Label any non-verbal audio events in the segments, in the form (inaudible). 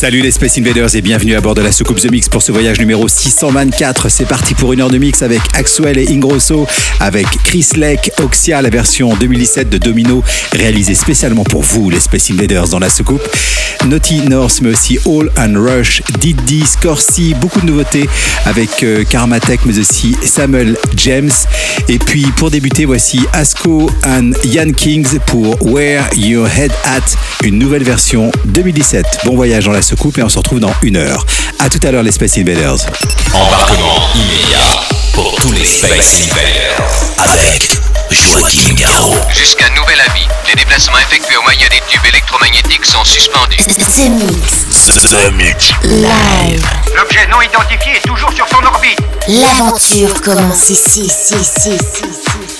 Salut les Space Invaders et bienvenue à bord de la soucoupe The Mix pour ce voyage numéro 624. C'est parti pour une heure de mix avec Axwell et Ingrosso, avec Chris Lake, Oxia, la version 2017 de Domino, réalisée spécialement pour vous les Space Invaders dans la soucoupe. Naughty North, mais aussi All and Rush, Diddy, Scorsese, beaucoup de nouveautés avec euh, Karmatek, mais aussi Samuel James. Et puis pour débuter, voici Asko and Ian Kings pour Where Your Head At, une nouvelle version 2017. Bon voyage dans la soucoupe et on se retrouve dans une heure. A tout à l'heure les Space Invaders. Embarquement immédiat pour tous les Space Invaders. Avec Joaquin Garraud. Jusqu'à nouvel avis, les déplacements effectués au moyen des tubes électromagnétiques sont suspendus. The Mix. The Mix. Live. L'objet non identifié est toujours sur son orbite. L'aventure commence ici, ici, ici, ici,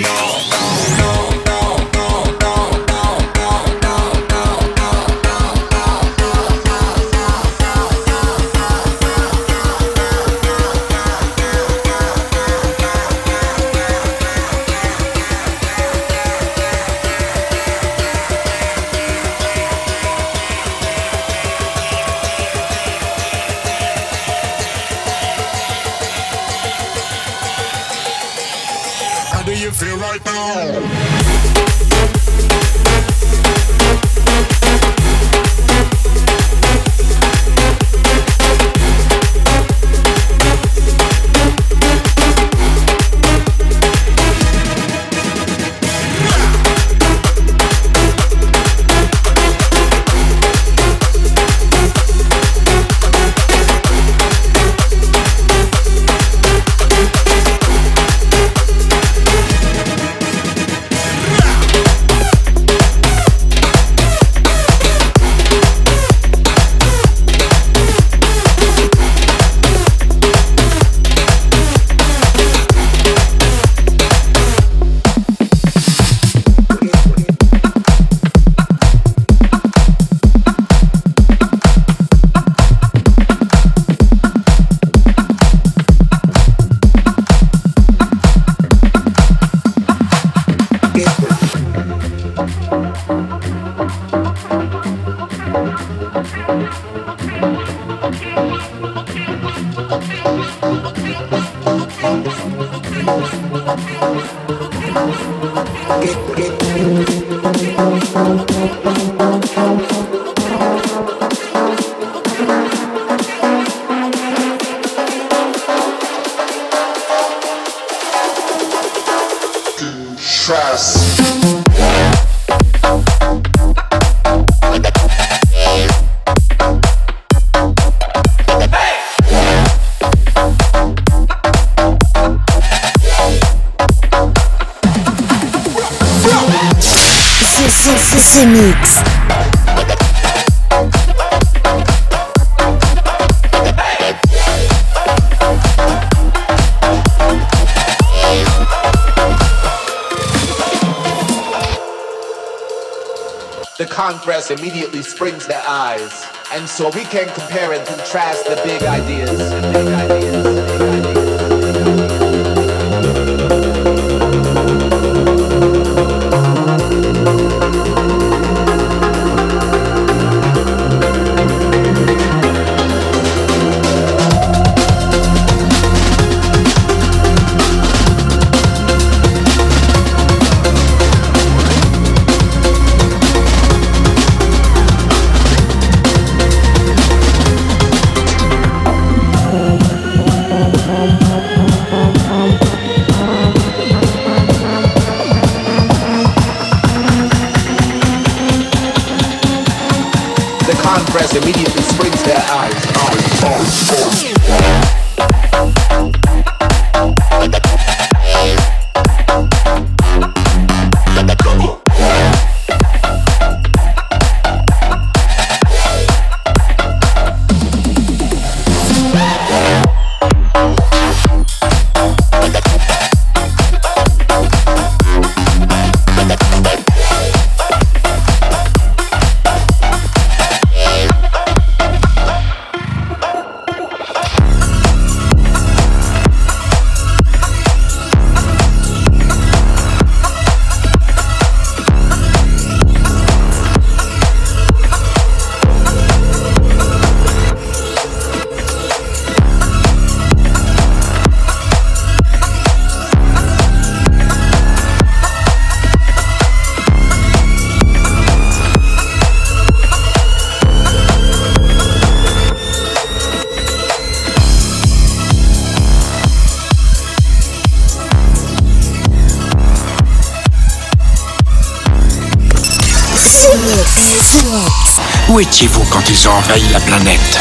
No. no. Contrast immediately springs their eyes. And so we can compare and contrast the big ideas. The big ideas. Étiez-vous quand ils ont envahi la planète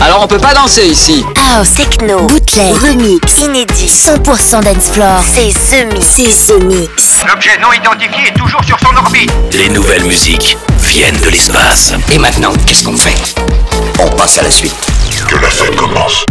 Alors on peut pas danser ici. House, techno, bootleg, remix, inédit, 100% dance floor. C'est The Mix. C'est The Mix. L'objet non identifié est toujours sur son orbite. Les nouvelles musiques viennent de l'espace. Et maintenant, qu'est-ce qu'on fait? On passe à la suite. Que la fête commence.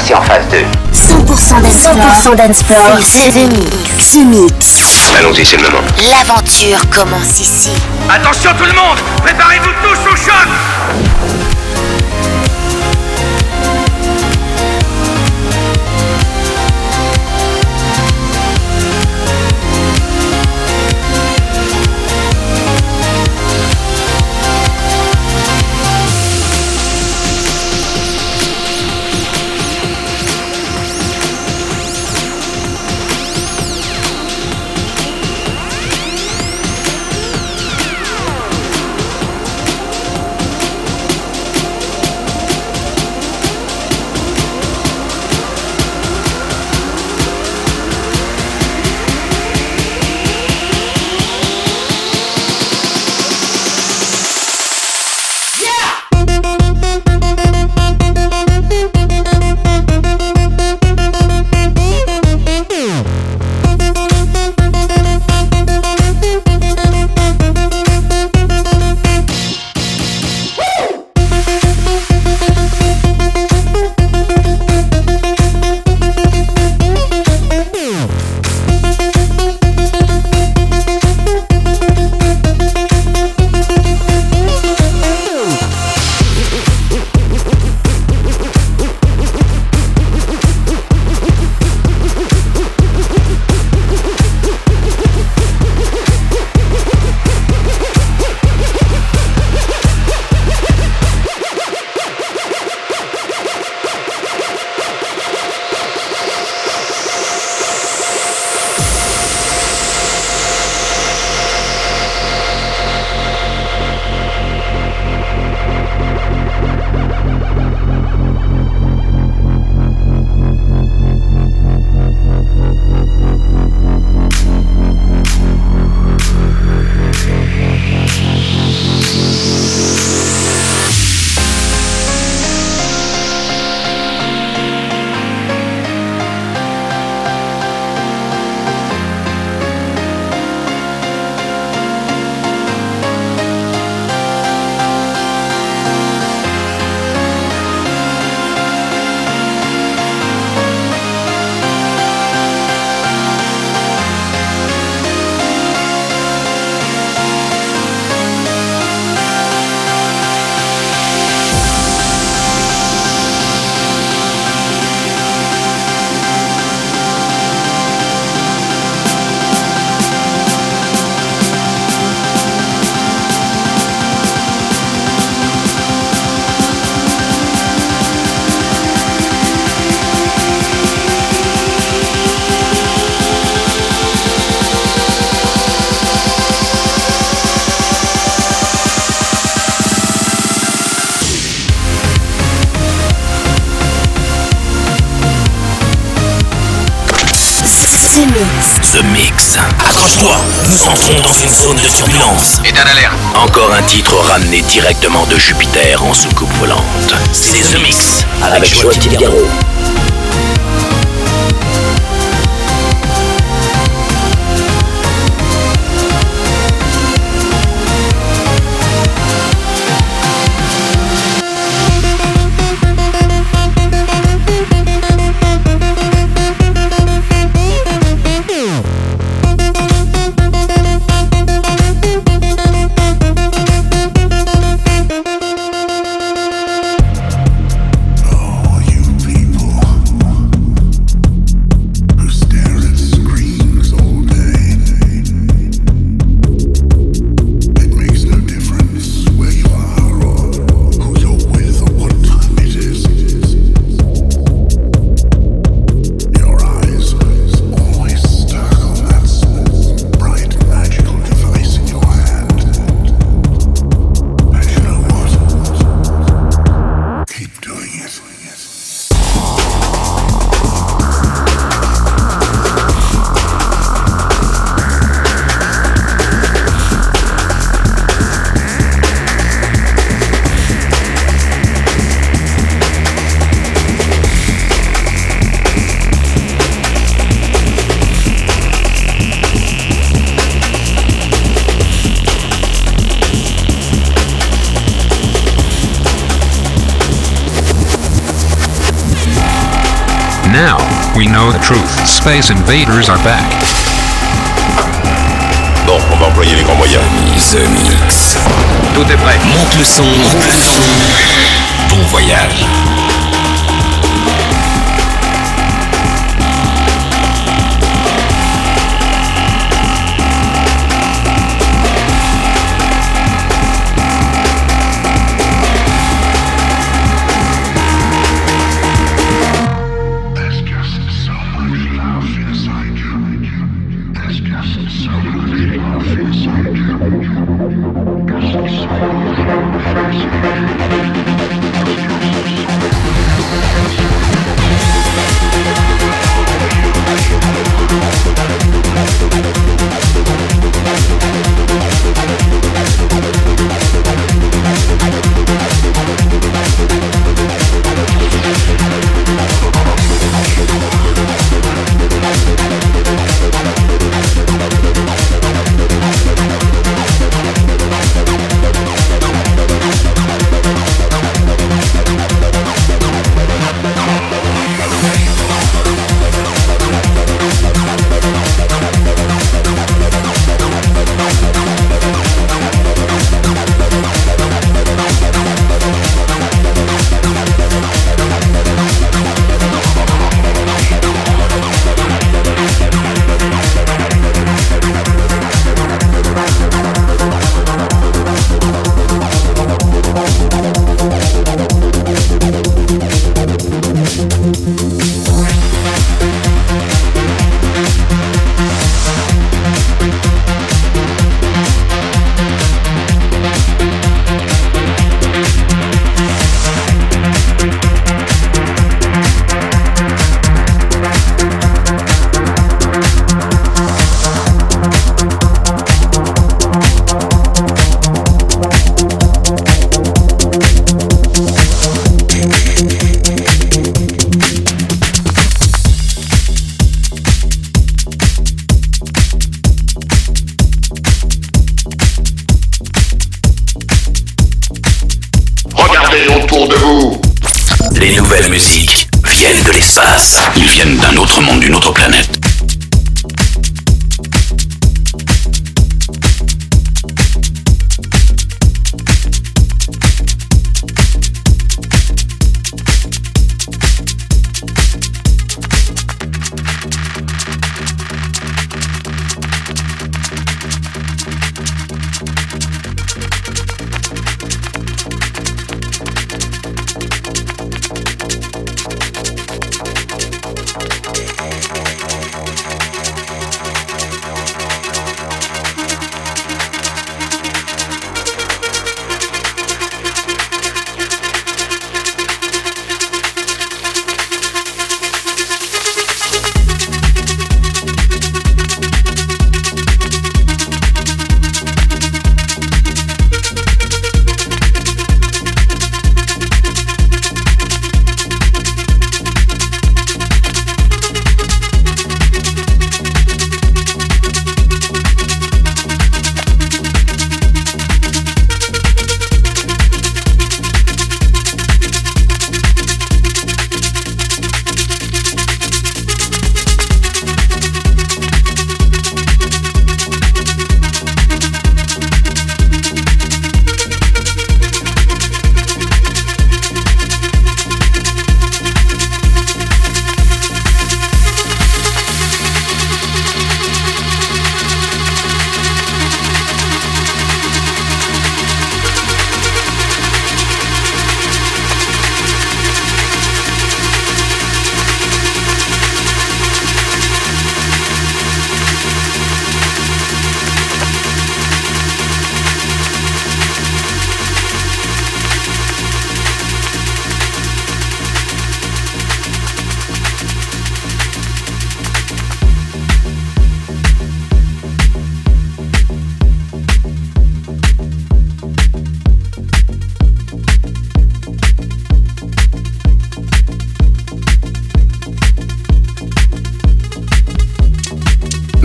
Passer en phase 2. 100% dance, 100% dance floor. C'est The Mix. The Mix. Allons-y, c'est le moment. L'aventure commence ici. Attention tout le monde Préparez-vous tous au choc directement de Jupiter en soucoupe volante. C'est The Mix avec Joachim Garraud. Space invaders are back. Bon, on va employer les grands moyens. The Mix. Tout est prêt. Monte le son. Monte le son. Bon voyage.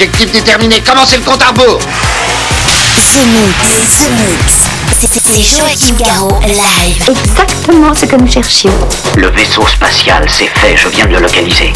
Objectif déterminé, commencez le compte à rebours The Mix, The Mix. C'est Joachim live. Exactement ce que nous cherchions. Le vaisseau spatial, c'est fait, je viens de le localiser.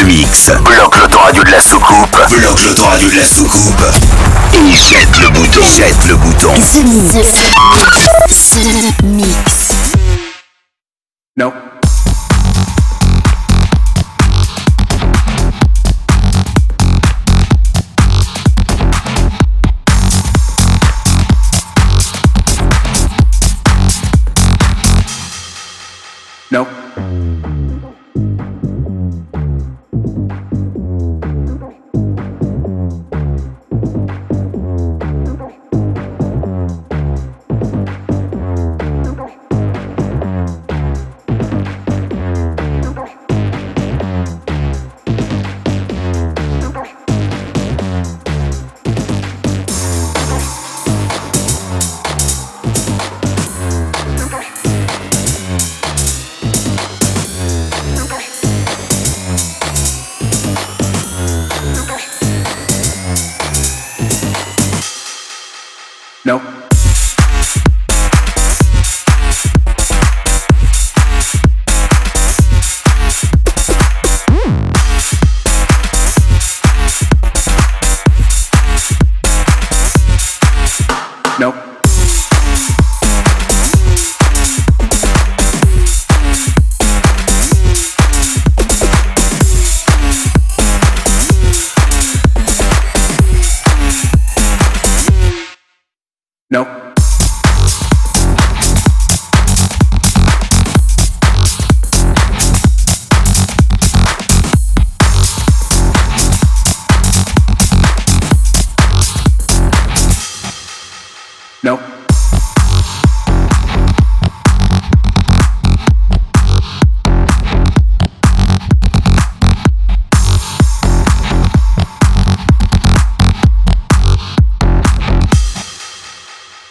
Ce mix. Bloque l'autoradio de la soucoupe. Bloque l'autoradio de la soucoupe. Et jette le bouton. Jette le bouton. The Mix. The Mix. No. No.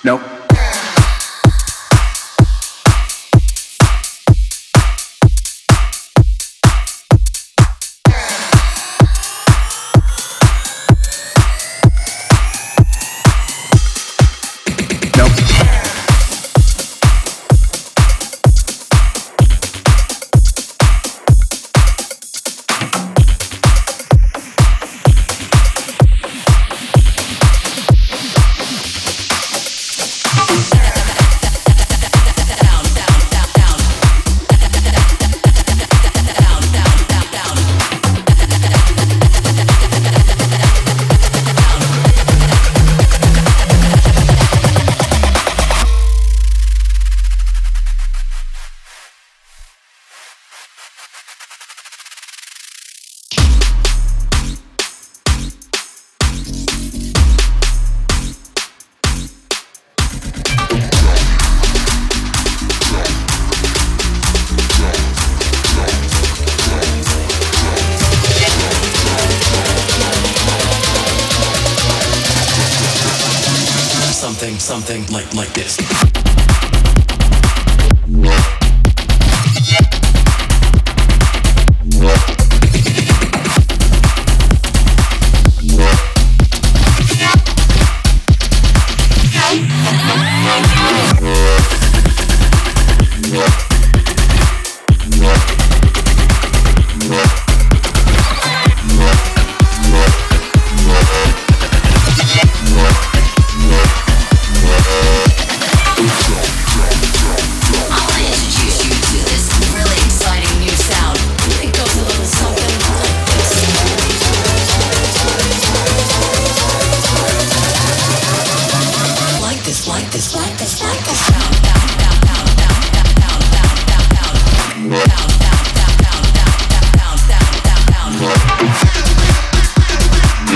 No.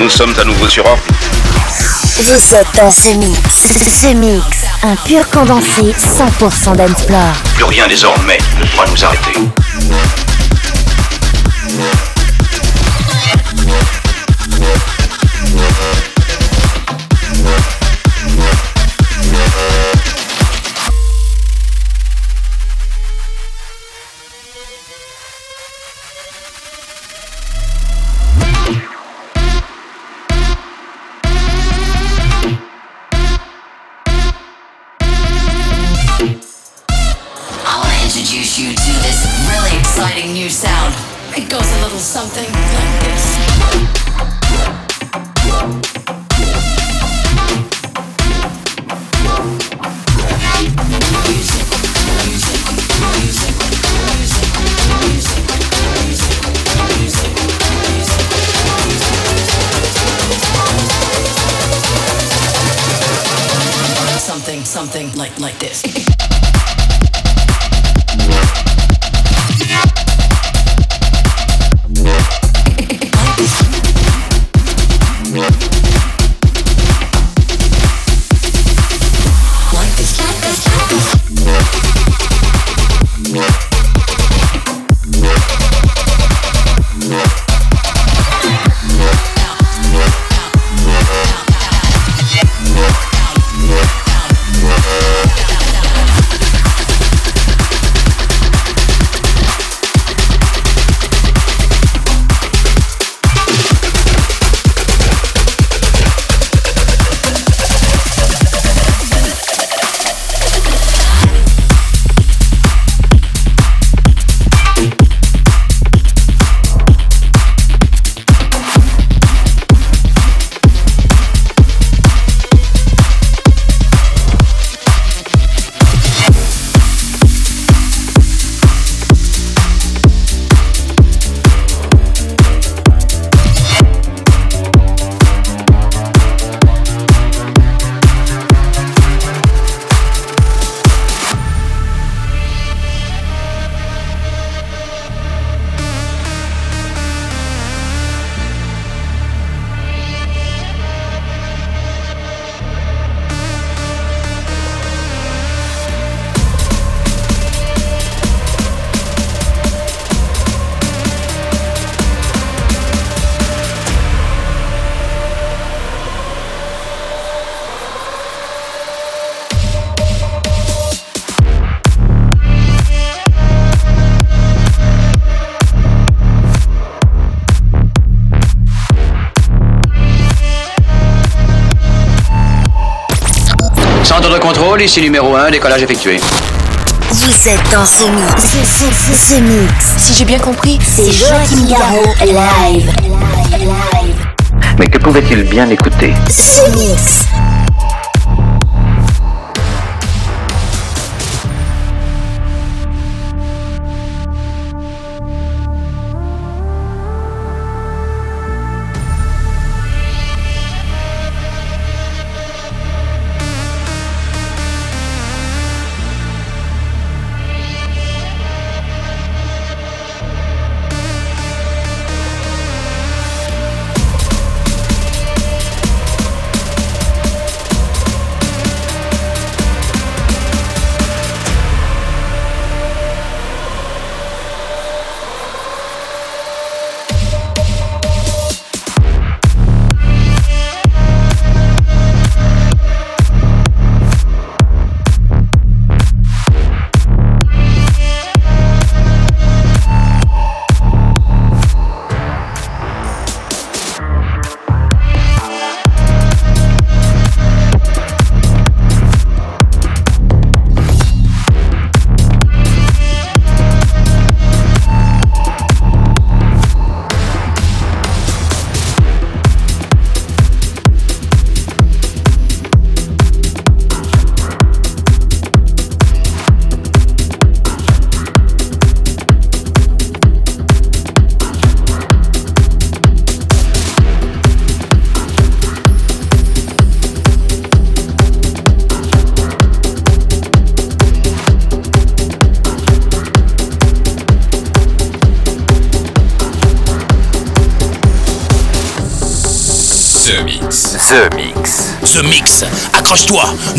Nous sommes à nouveau sur Orbe. Vous êtes dans The Mix. The Mix. Un pur condensé 100% d'Ensplore. Plus rien désormais ne pourra nous arrêter. Ici numéro 1, décollage effectué. Vous êtes dans ce mix. Ce, ce, ce, ce mix. Si j'ai bien compris, c'est Joachim Garraud live. Mais que pouvait-il bien écouter? Ce mix.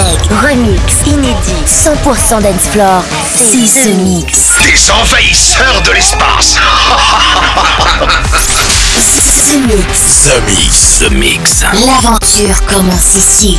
remix, inédit, 100% dance floor, c'est ce mix. Des envahisseurs de l'espace. (laughs) ce mix. Ce mix. Mix. L'aventure commence ici.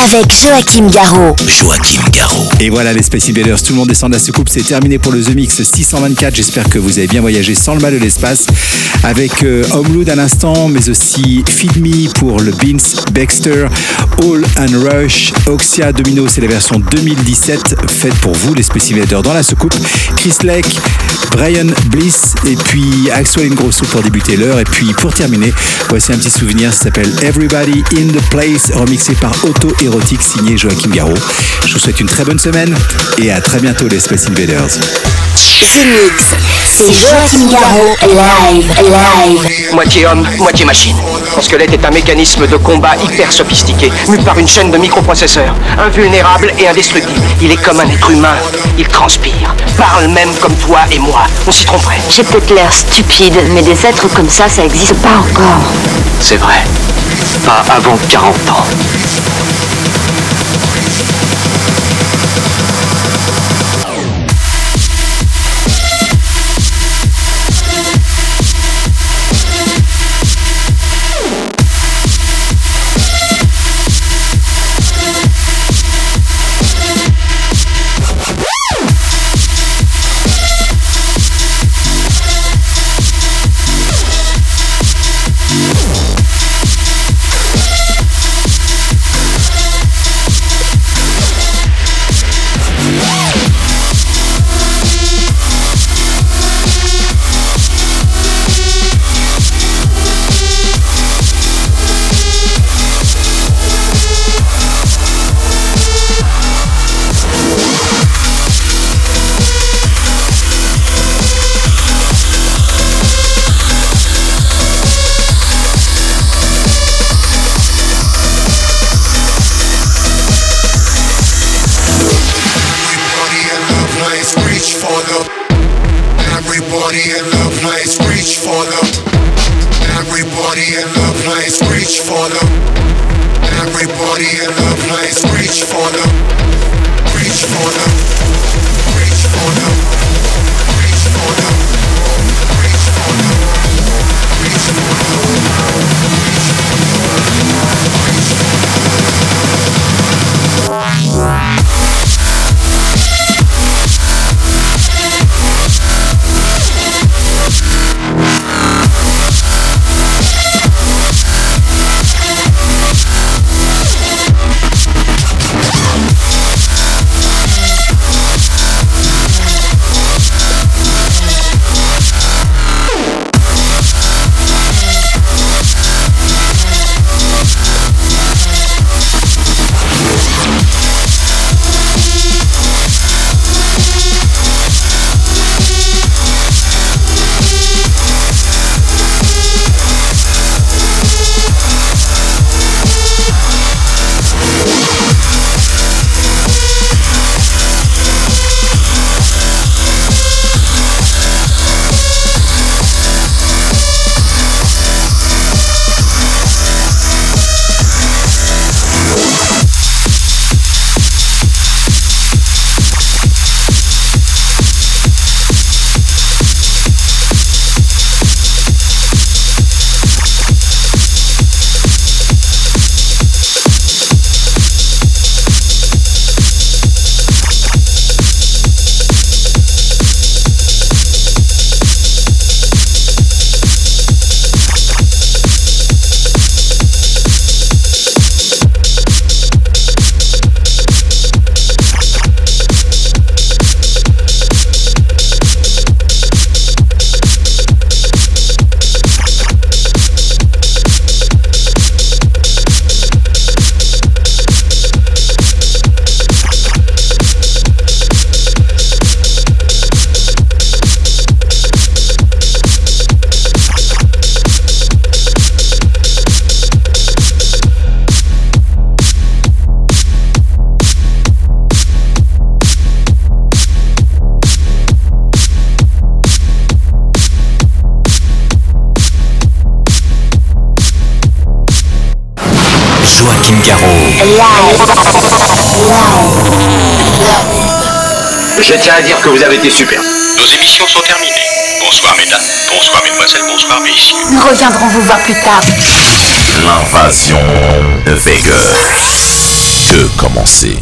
avec Joachim Garraud. Joachim Garraud. Et voilà les Space Invaders, tout le monde descend de la soucoupe, c'est terminé pour le The Mix 624. J'espère que vous avez bien voyagé sans le mal de l'espace avec euh, Homeload à l'instant, mais aussi Feed Me pour le Beans, Baxter, All and Rush, Oxia Domino, c'est la version 2017 faite pour vous les Space Invaders dans la soucoupe. Chris Lake, Brian Bliss et puis Axel Ingrosso pour débuter l'heure. Et puis pour terminer, voici un petit souvenir, ça s'appelle Everybody in the Place, remixé par Auto Erotic signé Joachim Garraud. Je vous souhaite une très bonne semaine et à très bientôt les Space Invaders. Mix, c'est Joachim Garraud, live, live. Moitié homme, moitié machine. Son squelette est un mécanisme de combat hyper sophistiqué, mu par une chaîne de microprocesseurs. Invulnérable et indestructible. Il est comme un être humain. Il transpire, parle même comme toi et moi. On s'y tromperait. J'ai peut-être l'air stupide, mais des êtres comme ça, ça existe pas encore. C'est vrai. Pas avant 40 ans. Reviendrons vous voir plus tard. L'invasion de Vega. que commencer?